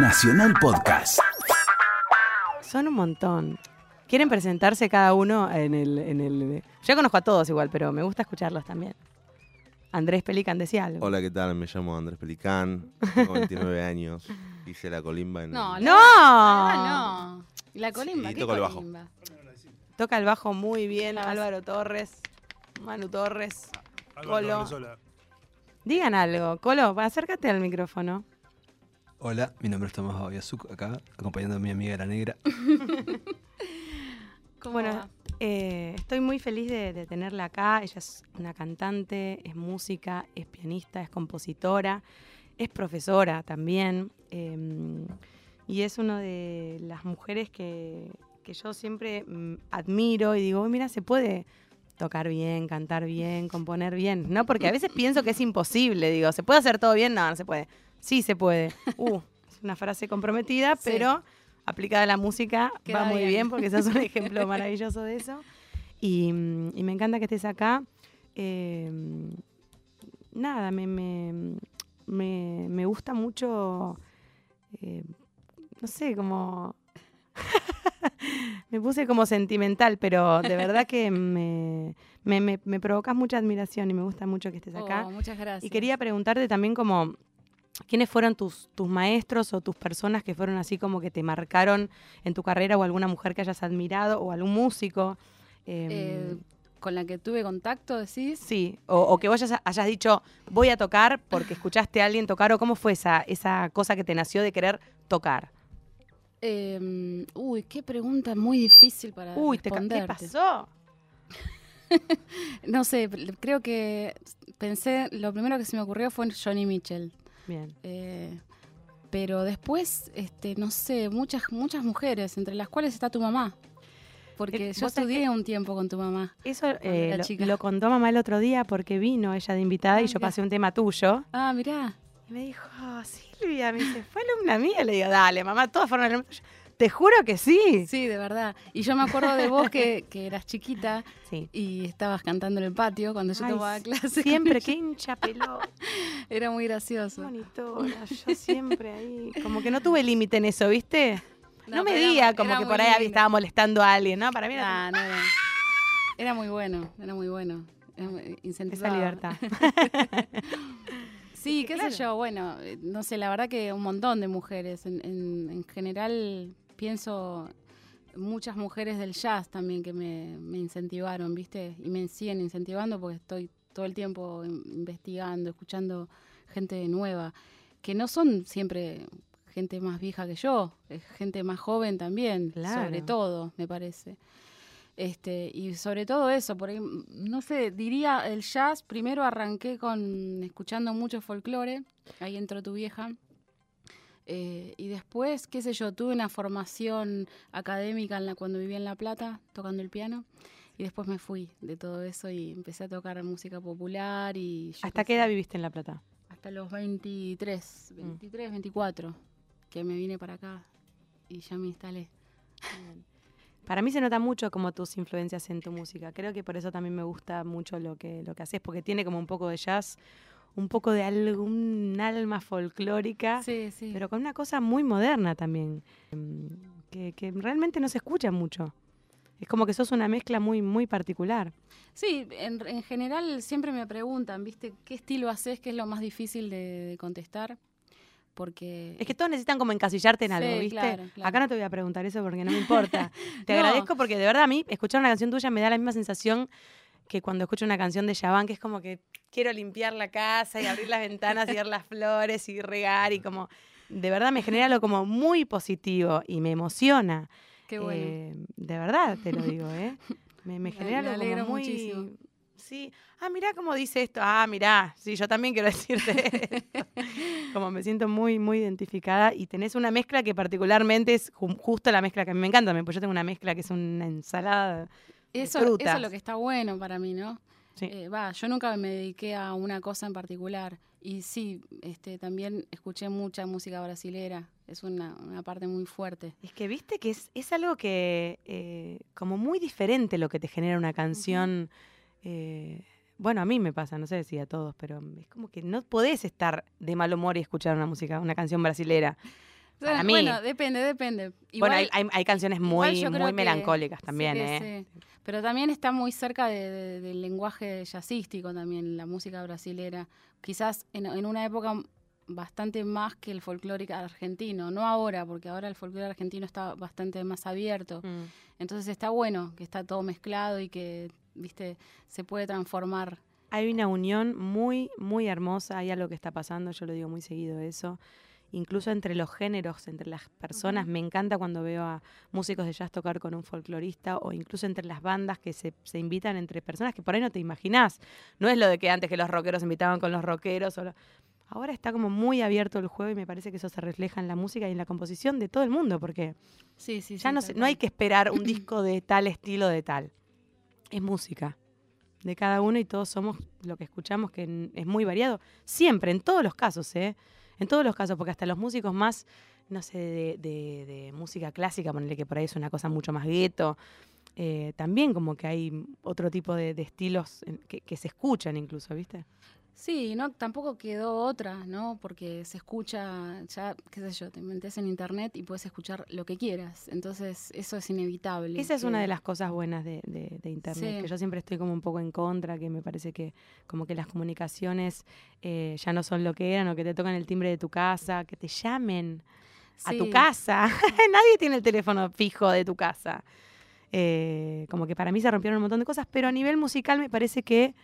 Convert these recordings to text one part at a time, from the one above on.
Nacional Podcast. Son un montón. Quieren presentarse cada uno en el, en el. Yo conozco a todos igual, pero me gusta escucharlos también. Andrés Pelican decía algo. Hola, ¿qué tal? Me llamo Andrés Pelicán, tengo 29 años, hice la colimba en... No, el- ¡No! Ah, no. ¿Y la colimba? Sí, ¿Qué toco el bajo. colimba? Toca el bajo muy bien Álvaro Torres, Manu Torres. Colo. Digan algo. Colo, acércate al micrófono. Hola, mi nombre es Tomás Babiazuk, acá, acompañando a mi amiga la negra. ¿Cómo Bueno, eh, estoy muy feliz de, de tenerla acá. Ella es una cantante, es música, es pianista, es compositora, es profesora también. eh, y es una de las mujeres que, que yo siempre mm, admiro y digo, "Uy, mira, se puede tocar bien, cantar bien, componer bien. No, porque a veces pienso que es imposible. Digo, ¿se puede hacer todo bien? No, no se puede. Sí se puede. Uh, es una frase comprometida, Sí. pero aplicada a la música Queda va muy bien. bien porque sos un ejemplo maravilloso de eso. Y, mm, y me encanta que estés acá. Eh, nada, me, me, me, me gusta mucho, eh, no sé, como... me puse como sentimental, pero de verdad que me, me, me, me provocas mucha admiración y me gusta mucho que estés acá. Oh, muchas gracias. Y quería preguntarte también como, ¿quiénes fueron tus, tus maestros o tus personas que fueron así como que te marcaron en tu carrera o alguna mujer que hayas admirado o algún músico? Em, Eh, con la que tuve contacto, decís. sí, o, o que vos hayas, hayas dicho, voy a tocar porque escuchaste a alguien tocar, o cómo fue esa, esa cosa que te nació de querer tocar. Eh, uy, qué pregunta muy difícil para Uy, te ca- ¿qué responderte. pasó? No sé, creo que pensé, lo primero que se me ocurrió fue Johnny Mitchell. Bien. Eh, pero después, este, no sé, muchas, muchas mujeres, entre las cuales está tu mamá. Porque Eh, yo estudié un tiempo con tu mamá. Eso eh, lo, chica. lo contó mamá el otro día porque vino ella de invitada Ah, y yo pasé un tema tuyo. Ah, mirá. Y me dijo, "Oh, Silvia, me dice, fue alumna mía. Le digo, dale, mamá, todas fueron alumnas. Tuyas". Te juro que sí. Sí, de verdad. Y yo me acuerdo de vos que, que eras chiquita Sí. y estabas cantando en el patio cuando yo Ay, tomaba clase. Siempre, qué hincha pelota, Era muy gracioso. monitora. Yo siempre ahí. Como que no tuve límite en eso, ¿viste? No, No, me diga como que por ahí lindo. estaba molestando a alguien, ¿no? Para mí era Nah, no era. Era muy bueno, era muy bueno. Era muy- esa libertad. Sí, qué claro. sé yo, bueno, eh, no sé, la verdad que un montón de mujeres. En, en- en general pienso muchas mujeres del jazz también que me, me incentivaron, ¿viste? Y me siguen incentivando porque estoy todo el tiempo in- investigando, escuchando gente nueva, que no son siempre gente más vieja que yo, es gente más joven también, Claro. sobre todo, me parece. Este, y sobre todo eso, por ahí, no sé, diría el jazz, primero arranqué con escuchando mucho folclore, ahí entró tu vieja, eh, y después, qué sé yo, tuve una formación académica en la, cuando vivía en La Plata, tocando el piano, y después me fui de todo eso y empecé a tocar música popular y... ¿Hasta qué edad viviste en La Plata? Hasta los 23, 23, 24, que me vine para acá y ya me instalé. Para mí se nota mucho como tus influencias en tu música. Creo que por eso también me gusta mucho lo que, lo que haces, porque tiene como un poco de jazz, un poco de algún alma folclórica, Sí, sí. pero con una cosa muy moderna también, em, que, que realmente no se escucha mucho. Es como que sos una mezcla muy, muy particular. Sí, en, en general siempre me preguntan, ¿viste? ¿Qué estilo haces? ¿Qué es lo más difícil de, de contestar? Porque... Es que todos necesitan como encasillarte en Sí, algo, ¿viste? claro, claro. Acá no te voy a preguntar eso porque no me importa. Te No. agradezco porque de verdad a mí escuchar una canción tuya me da la misma sensación que cuando escucho una canción de Yaván, que es como que quiero limpiar la casa y abrir las ventanas y ver las flores y regar y como... De verdad me genera algo como muy positivo y me emociona. Qué bueno. Eh, de verdad te lo digo, ¿eh? Me, genera me algo como muy... muchísimo. Sí. Ah, mirá cómo dice esto. Ah, mirá. Sí, yo también quiero decirte esto. Como me siento muy, muy identificada. Y tenés una mezcla que particularmente es ju- justo la mezcla que a mí me encanta. Pues yo tengo una mezcla que es una ensalada. de Eso, eso es lo que está bueno para mí, ¿no? Sí. Eh, Va, yo nunca me dediqué a una cosa en particular. Y sí, este, también escuché mucha música brasilera. Es una, una parte muy fuerte. Es que viste que es, es algo que, eh, como muy diferente lo que te genera una canción. eh, bueno, a mí me pasa, no sé si a todos, pero es como que no podés estar de mal humor y escuchar una música, una canción brasilera. Para mí. Bueno, depende, depende. Igual- bueno, hay, hay- hay canciones muy, muy que- melancólicas sí también, que ¿eh? sí. Pero también está muy cerca de- de- del lenguaje jazzístico también, la música brasilera. Quizás en, en una época bastante más que el folclore argentino. No ahora, porque ahora el folclore argentino está bastante más abierto. Mm. Entonces está bueno que está todo mezclado y que, viste, se puede transformar. Hay una unión muy, muy hermosa, hay algo que está pasando, yo lo digo muy seguido eso, incluso entre los géneros, entre las personas, me encanta cuando veo a músicos de jazz tocar con un folclorista o incluso entre las bandas que se, se invitan entre personas que por ahí no te imaginás. No es lo de que antes que los rockeros se invitaban con los rockeros. o lo- Ahora está como muy abierto el juego y me parece que eso se refleja en la música y en la composición de todo el mundo, porque Sí, sí, ya sí, no, se- no hay que esperar un disco de tal estilo de tal. Es música de cada uno y todos somos lo que escuchamos, que es muy variado. Siempre, en todos los casos, ¿eh? En todos los casos, porque hasta los músicos más, no sé, de, de- de música clásica, ponerle que por ahí es una cosa mucho más gueto, eh, también como que hay otro tipo de, estilos que, que se escuchan incluso, ¿viste? Sí, no, tampoco quedó otra, ¿no? Porque se escucha, ya, qué sé yo, te metes en internet y puedes escuchar lo que quieras. Entonces, eso es inevitable. Esa es una de las cosas buenas de, de- de Internet, Sí. que yo siempre estoy como un poco en contra, que me parece que como que las comunicaciones eh, ya no son lo que eran, o que te tocan el timbre de tu casa, que te llamen a tu casa. Nadie tiene el teléfono fijo de tu casa. Eh, como que para mí se rompieron un montón de cosas, pero a nivel musical me parece que,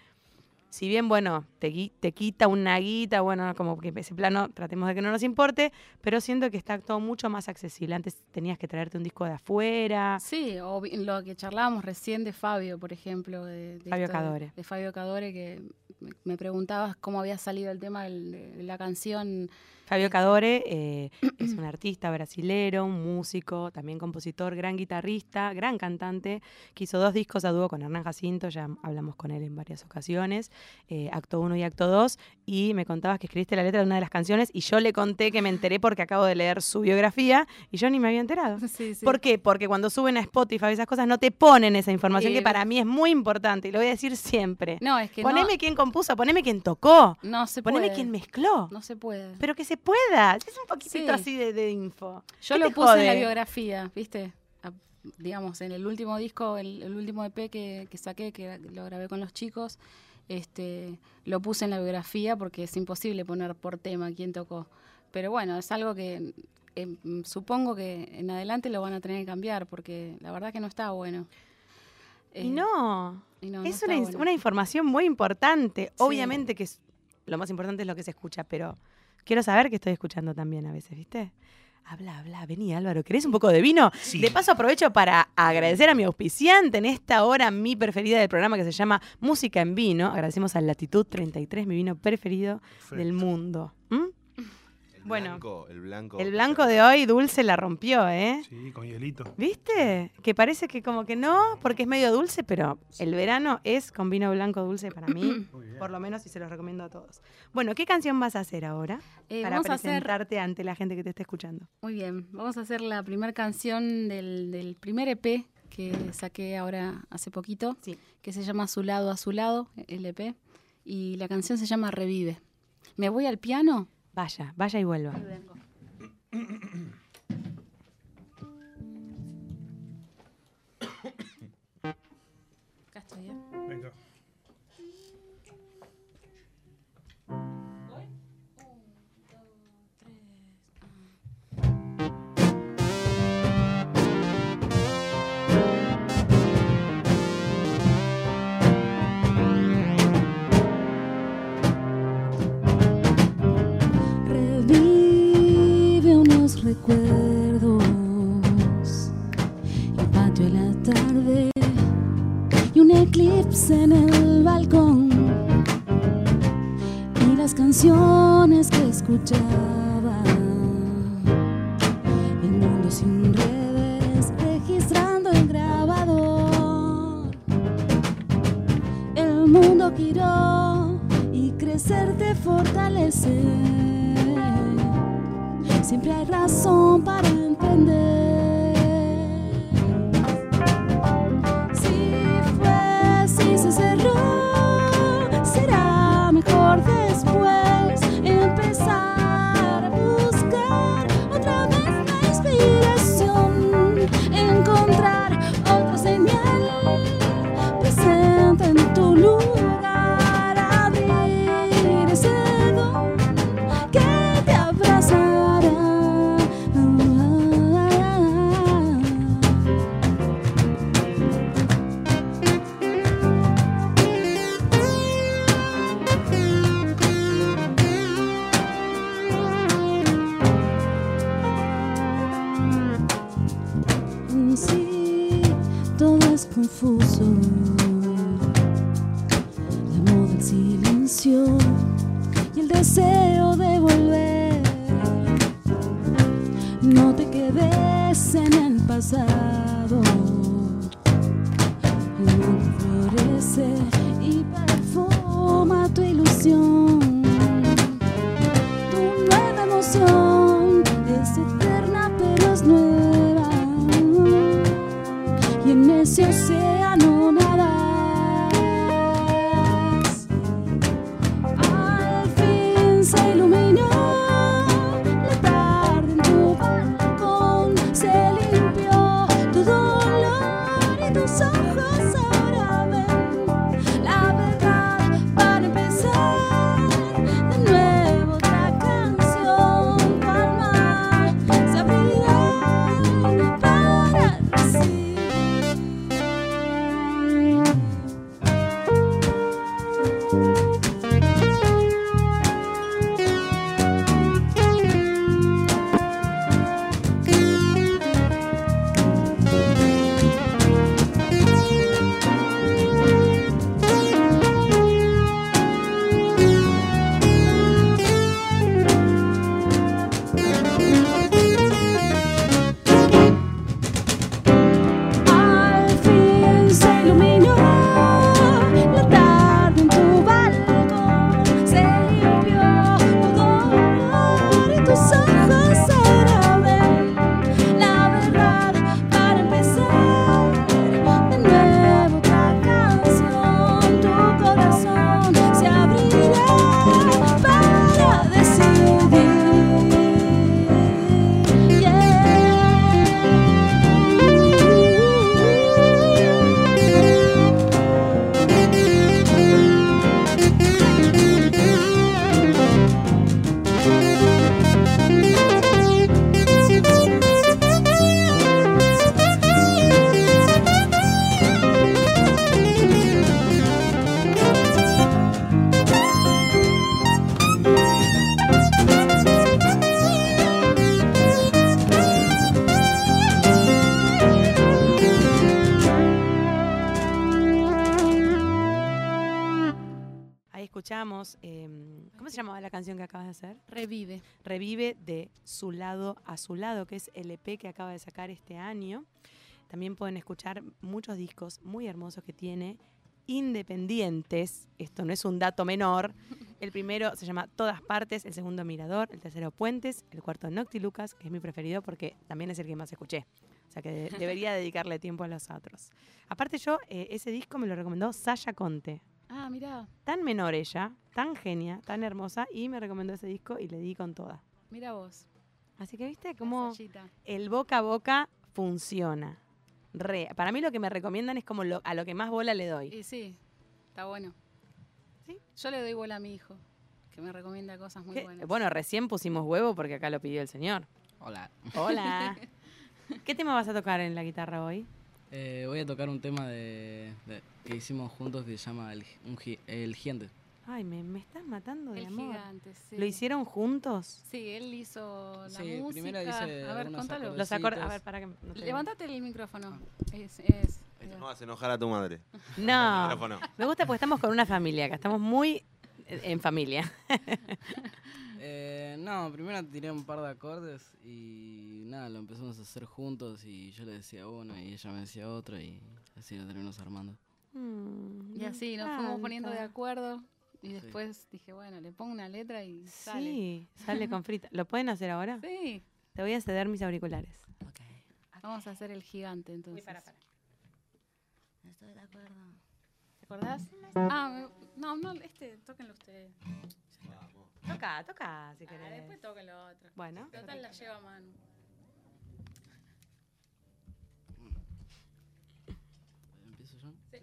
si bien, bueno, te, te quita una guita, bueno, como que ese plano tratemos de que no nos importe, pero siento que está todo mucho más accesible. Antes tenías que traerte un disco de afuera. Sí, o lo que charlábamos recién de Fabio, por ejemplo. De, de Fabio esto Cadore. De, Fabio Cadore, que me- preguntabas cómo había salido el tema de, la canción. Fabio Cadore eh, es un artista brasilero, un músico, también compositor, gran guitarrista, gran cantante, que hizo dos discos a dúo con Hernán Jacinto, ya hablamos con él en varias ocasiones, eh, acto 1 y acto 2, y me contabas que escribiste la letra de una de las canciones y yo le conté que me enteré porque acabo de leer su biografía y yo ni me había enterado. Sí, sí. ¿Por qué? Porque cuando suben a Spotify esas cosas no te ponen esa información que para mí es muy importante y lo voy a decir siempre. No, es que poneme no, quién compuso, poneme quién tocó, no se poneme puede. quién mezcló. No se puede. Pero que se pueda. Es un poquitito Sí. así de, de info. Yo ¿Qué lo puse en la jode? biografía, ¿viste? A- digamos, en el último disco, el, el último EP que, que saqué, que lo grabé con los chicos, este, lo puse en la biografía porque es imposible poner por tema quién tocó. Pero bueno, es algo que em, supongo que en adelante lo van a tener que cambiar porque la verdad que no está bueno. Y Eh, no, y no, no es está una, bueno. una información muy importante. Obviamente que es- lo más importante es lo que se escucha, pero quiero saber que estoy escuchando también a veces, ¿viste? Habla, habla, vení Álvaro, ¿querés un poco de vino? Sí. De paso aprovecho para agradecer a mi auspiciante en esta hora, mi preferida del programa que se llama Música en Vino. Agradecemos a Latitud 33, mi vino preferido del mundo. ¿Mm? El Bueno. blanco, el blanco. El blanco de hoy, Dulce la rompió, ¿eh? Sí, con hielito. ¿Viste? Que parece que como que no, porque es medio dulce, pero el verano es con vino blanco dulce para mí, por lo menos y se los recomiendo a todos. Bueno, ¿qué canción vas a hacer ahora Eh, para vamos a hacer presentarte ante la gente que te está escuchando? Muy bien, vamos a hacer la primera canción del, del primer EP que saqué ahora hace poquito, Sí. que se llama Su lado a su lado, el EP, y la canción se llama Revive. ¿Me voy al piano? Vaya, vaya y vuelva. unos Y en ese océano se llamaba la canción que acabas de hacer? Revive. Revive de Su lado a su lado, que es el EP que acaba de sacar este año. También pueden escuchar muchos discos muy hermosos que tiene, independientes. Esto no es un dato menor. El primero se llama Todas Partes, el segundo Mirador, el tercero Puentes, el cuarto Noctilucas, que es mi preferido porque también es el que más escuché. O sea que de- debería dedicarle tiempo a los otros. Aparte yo, eh, ese disco me lo recomendó Sasha Conte. Ah, mirá, Tan menor ella, tan genia, tan hermosa, y me recomendó ese disco y le di con toda. mira vos. Así que viste cómo el boca a boca funciona. Re. Para mí lo que me recomiendan es como lo- a lo que más bola le doy. Y sí, está bueno. Sí. Yo le doy bola a mi hijo, que me recomienda cosas muy ¿Qué? buenas. Bueno, recién pusimos huevo porque acá lo pidió el señor. Hola. Hola. ¿Qué tema vas a tocar en la guitarra hoy? Eh, voy a tocar un tema de, de- que hicimos juntos que se llama El, un El Gigante. Ay, me, me estás matando de el amor. gigante, sí. ¿Lo hicieron juntos? Sí, él hizo la Sí, música. primero hice a ver, contalo. Los acordes. A ver, para que. no te- Levantate el micrófono. Es, es. Esto no vas a enojar a tu madre. No. Me gusta porque estamos con una familia acá. Estamos muy eh, en familia. Eh, no, primero tiré un par de acordes y nada, lo empezamos a hacer juntos y yo le decía uno y ella me decía otro y así lo terminamos armando. Mm, Y así nos fuimos poniendo de acuerdo. Y después dije, bueno, le pongo una letra y sale. Sí, sale con frita. ¿Lo pueden hacer ahora? Sí. Te voy a ceder mis auriculares. Vamos a hacer el gigante entonces. Estoy de acuerdo. ¿Te acordás? Ah, me- no, no, este, tóquenlo ustedes. Toca, toca, si Ah, querés. después toquen lo otro. Bueno. Total la lleva a mano. ¿Empiezo yo? Puedo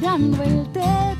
mirando el techo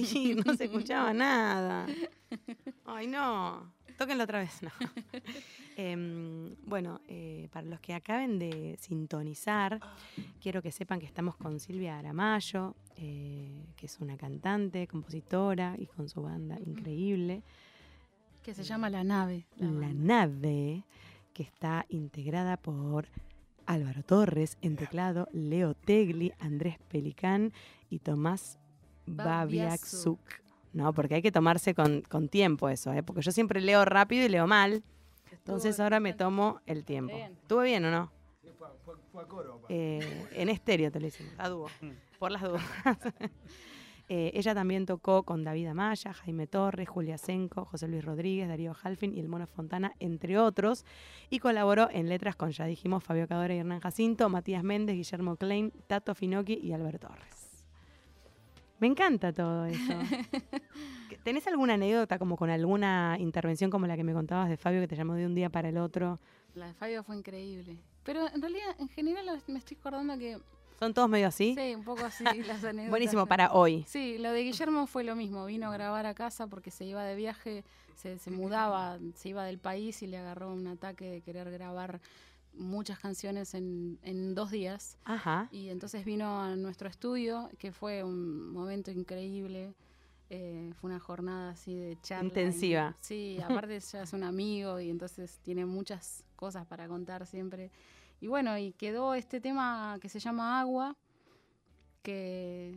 morir, no se escuchaba nada. Ay, no. Tóquenlo otra vez, no. Em, bueno, eh, para los que acaben de sintonizar, quiero que sepan que estamos con Silvia Aramayo, eh, que es una cantante, compositora y con su banda increíble. Que se llama La Nave. la La nave, que está integrada por Álvaro Torres en teclado, Leo Tegli, Andrés Pelicán y Tomás Babiaczuk. No, porque hay que tomarse con, con tiempo eso, ¿eh? porque yo siempre leo rápido y leo mal. Entonces ahora me tomo el tiempo. Bien. ¿Estuvo bien o no? Eh, en estéreo te lo hicimos, a dúo, por las dudas. Eh, ella también tocó con David Amaya, Jaime Torres, Julia Senco, José Luis Rodríguez, Darío Halfin y el Mono Fontana, entre otros, y colaboró en letras con, ya dijimos, Fabio Cadora y Hernán Jacinto, Matías Méndez, Guillermo Klein, Tato Finocchi y Albert Torres. Me encanta todo eso. ¿Tenés alguna anécdota como con alguna intervención como la que me contabas de Fabio que te llamó de un día para el otro? La de Fabio fue increíble. Pero en realidad, en general, me estoy acordando que ¿Son todos medio así? Sí, un poco así las anécdotas. Buenísimo para hoy. Sí, lo de Guillermo fue lo mismo. Vino a grabar a casa porque se iba de viaje, se, se mudaba, se iba del país y le agarró un ataque de querer grabar muchas canciones en, en dos días. Ajá. Y entonces vino a nuestro estudio, que fue un momento increíble. Eh, fue una jornada así de charla. y- Intensiva. sí, aparte ya es un amigo y entonces tiene muchas cosas para contar siempre. Y bueno, y quedó este tema que se llama Agua, que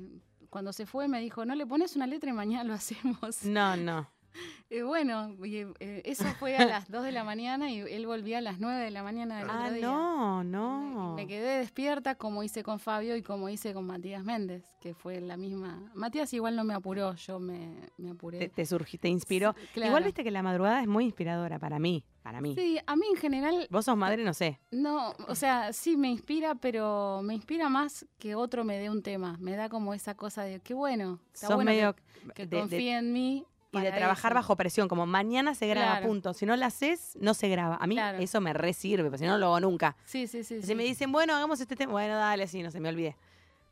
cuando se fue me dijo, no le pones una letra y mañana lo hacemos. No, no. Y bueno, eh, eso fue a las 2 de la mañana y él volvía a las 9 de la mañana del Ah, otro día. no, no. Me quedé despierta como hice con Fabio y como hice con Matías Méndez, que fue la misma. Matías igual no me apuró, yo me, me apuré. Te, te te inspiró. Sí, claro. Igual viste que la madrugada es muy inspiradora para mí. Para mí. Sí, a mí en general, Vos sos madre, no sé. no, o sea, sí me inspira, pero me inspira más que otro me dé un tema. Me da como esa cosa de qué bueno, está Sos bueno medio que, que de- de- confíe en mí. Y de trabajar eso. bajo presión, como mañana se graba, Claro. punto. Si no lo haces, no se graba. A mí Claro. eso me re sirve, porque si no, lo hago nunca. Sí, sí, sí. Si sí. me dicen, bueno, hagamos este tema, bueno, dale, sí, no se me olvide.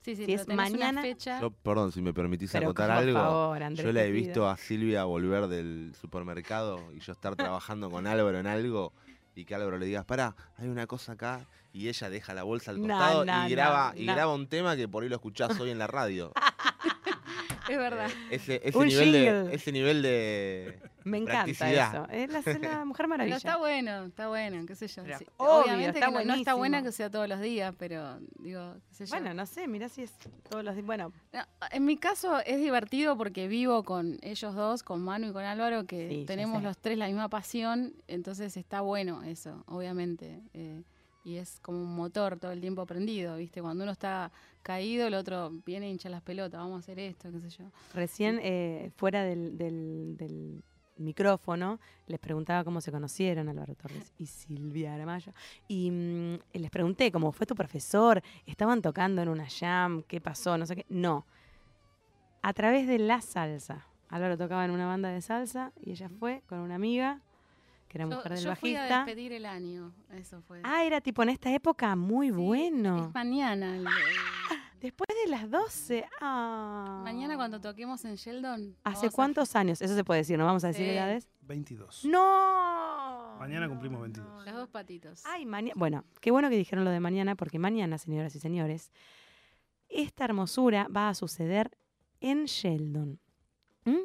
Sí, sí, si pero es una mañana- fecha. Yo, perdón, si me permitís Pero acotar algo. favor, Andrés, yo la he visto a Silvia volver del supermercado y yo estar trabajando con Álvaro en algo y que Álvaro le digas, pará, hay una cosa acá y ella deja la bolsa al costado no, y, graba, no, y graba un tema que por ahí lo escuchás hoy en la radio. Es verdad. Ese, ese Un nivel de, ese nivel de Me encanta practicidad. eso. Es la, es la Mujer Pero Maravilla. está bueno, está bueno, qué sé yo. Pero sí. obvio, Obviamente está que no- no está buena que sea todos los días, pero digo, qué sé yo. Bueno, no sé, mirá si es todos los días. Bueno, No, En mi caso es divertido porque vivo con ellos dos, con Manu y con Álvaro, que Sí, ya tenemos sé. los tres la misma pasión, entonces está bueno eso, obviamente. eh, y es como un motor todo el tiempo prendido, ¿viste? Cuando uno está caído, el otro viene y hincha las pelotas, vamos a hacer esto, qué sé yo. recién eh, fuera del, del- del micrófono les preguntaba cómo se conocieron Álvaro Torres y Silvia Aramayo. Y mm, les pregunté cómo fue tu profesor, estaban tocando en una jam, qué pasó, no sé qué. No, a través de la salsa. Álvaro tocaba en una banda de salsa y ella fue con una amiga, que era Yo, mujer del yo fui a bajista. despedir el año, eso fue. Ah, era tipo en esta época, muy Sí, bueno. Es mañana. el- el- Después de las 12. Ah. mañana cuando toquemos en Sheldon. ¿Hace a- cuántos años? Eso se puede decir, no vamos a decir Sí. edades. 22. ¡No! Mañana cumplimos 22. Los dos patitos. Ay, mañana. Bueno, qué bueno que dijeron lo de mañana, porque mañana, señoras y señores, esta hermosura va a suceder en Sheldon. ¿Mm?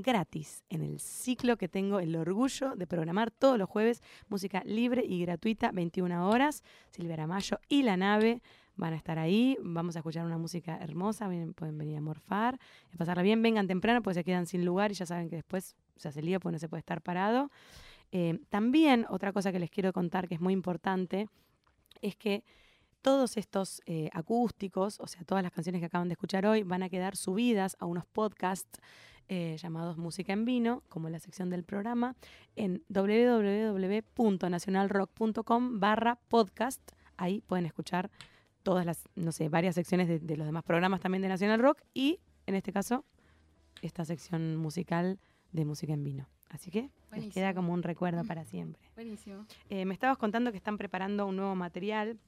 Gratis, en el ciclo que tengo el orgullo de programar todos los jueves, música libre y gratuita, 21 horas. Silvia Aramayo y La Nave van a estar ahí. Vamos a escuchar una música hermosa, pueden venir a morfar, a pasarla bien. Vengan temprano, porque se quedan sin lugar y ya saben que después se hace lío, pues no se puede estar parado. Eh, también, otra cosa que les quiero contar que es muy importante, es que todos estos eh, acústicos, o sea, todas las canciones que acaban de escuchar hoy, van a quedar subidas a unos podcasts eh, llamados Música en Vino, como la sección del programa, en www.nacionalrock.com barra podcast. Ahí pueden escuchar todas las, no sé, varias secciones de, de los demás programas también de Nacional Rock y, en este caso, esta sección musical de Música en Vino. Así que les queda como un recuerdo para siempre. Buenísimo. Eh, me estabas contando que están preparando un nuevo material.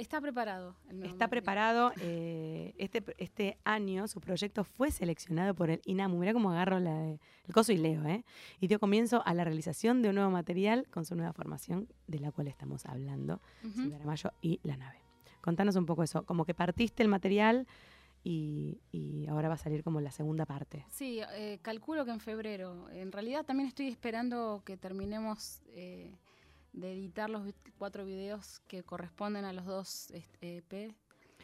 Está preparado. el nuevo Está preparado. eh, este, este año su proyecto fue seleccionado por el INAMU. Mira cómo agarro la, el coso y leo, ¿eh? Y dio comienzo a la realización de un nuevo material con su nueva formación, de la cual estamos hablando, Ujú. Silvia Aramayo y La Nave. Contanos un poco eso, como que partiste el material y, y ahora va a salir como la segunda parte. Sí, eh, calculo que en febrero. En realidad también estoy esperando que terminemos eh, de editar los cuatro videos que corresponden a los dos este, EP.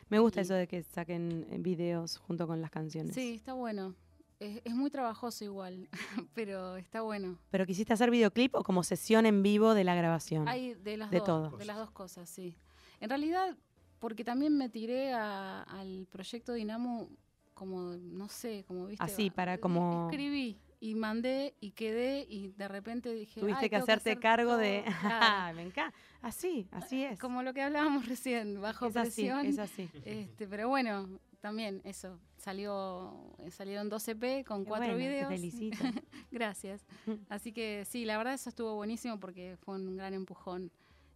Me gusta Y- eso de que saquen eh, videos junto con las canciones. Sí, está bueno. Es, es muy trabajoso igual, pero está bueno. ¿Pero quisiste hacer videoclip o como sesión en vivo de la grabación? Hay de las De dos, todo. de las dos cosas, sí. En realidad, porque también me tiré a- al proyecto Dinamo como, no sé, como viste. Así, para eh, como- Escribí y mandé y quedé y de repente dije... Tuviste que hacerte cargo de... Claro. me encanta. Así, así es. Como lo que hablábamos recién, bajo es. Así, es así. Este, pero bueno, también eso, salió eh, salieron 12P con Qué cuatro bueno, videos. Felicito. Gracias. Así que sí, la verdad eso estuvo buenísimo porque fue un gran empujón.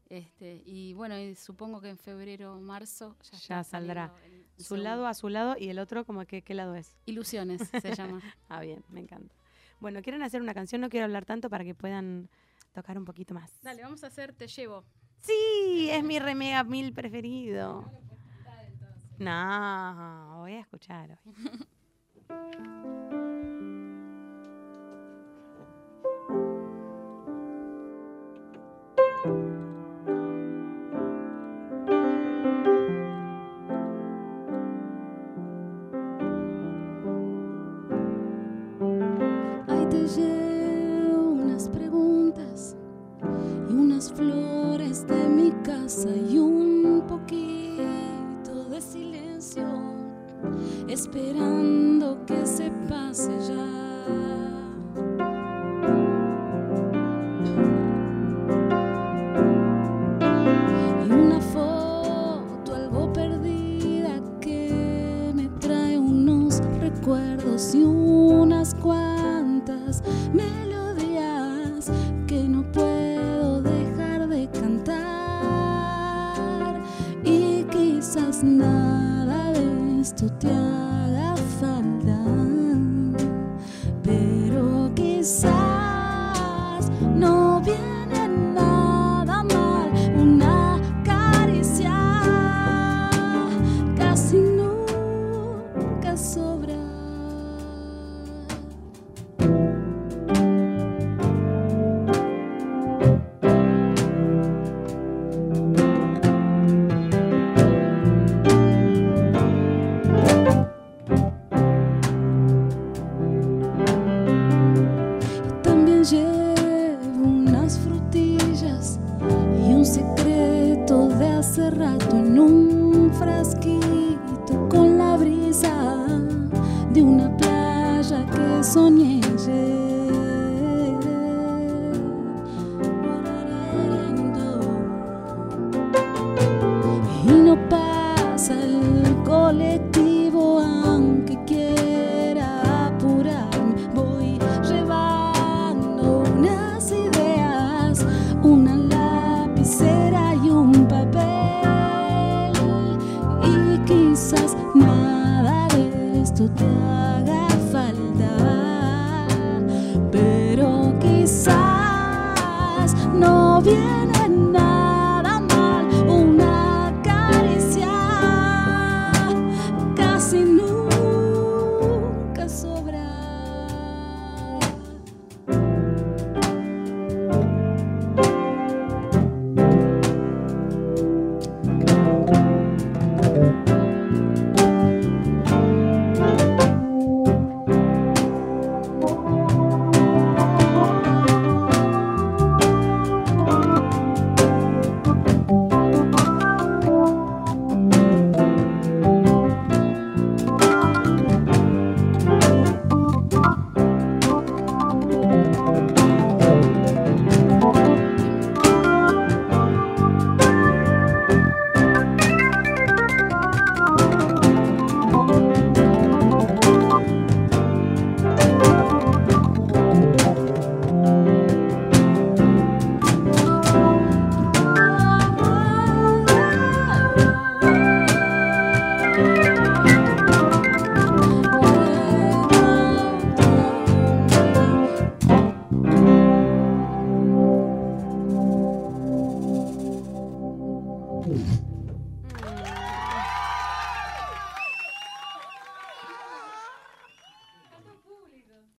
Este, y bueno, y supongo que en febrero marzo ya, saldrá. Su lado a su lado y el otro como que qué lado es. Ilusiones se llama. Ah, bien, me encanta. Bueno, ¿quieren hacer una canción? No quiero hablar tanto para que puedan tocar un poquito más. Dale, vamos a hacer Te Llevo. Sí, es mi remega mil preferido. No, voy a escuchar hoy. side. solitude.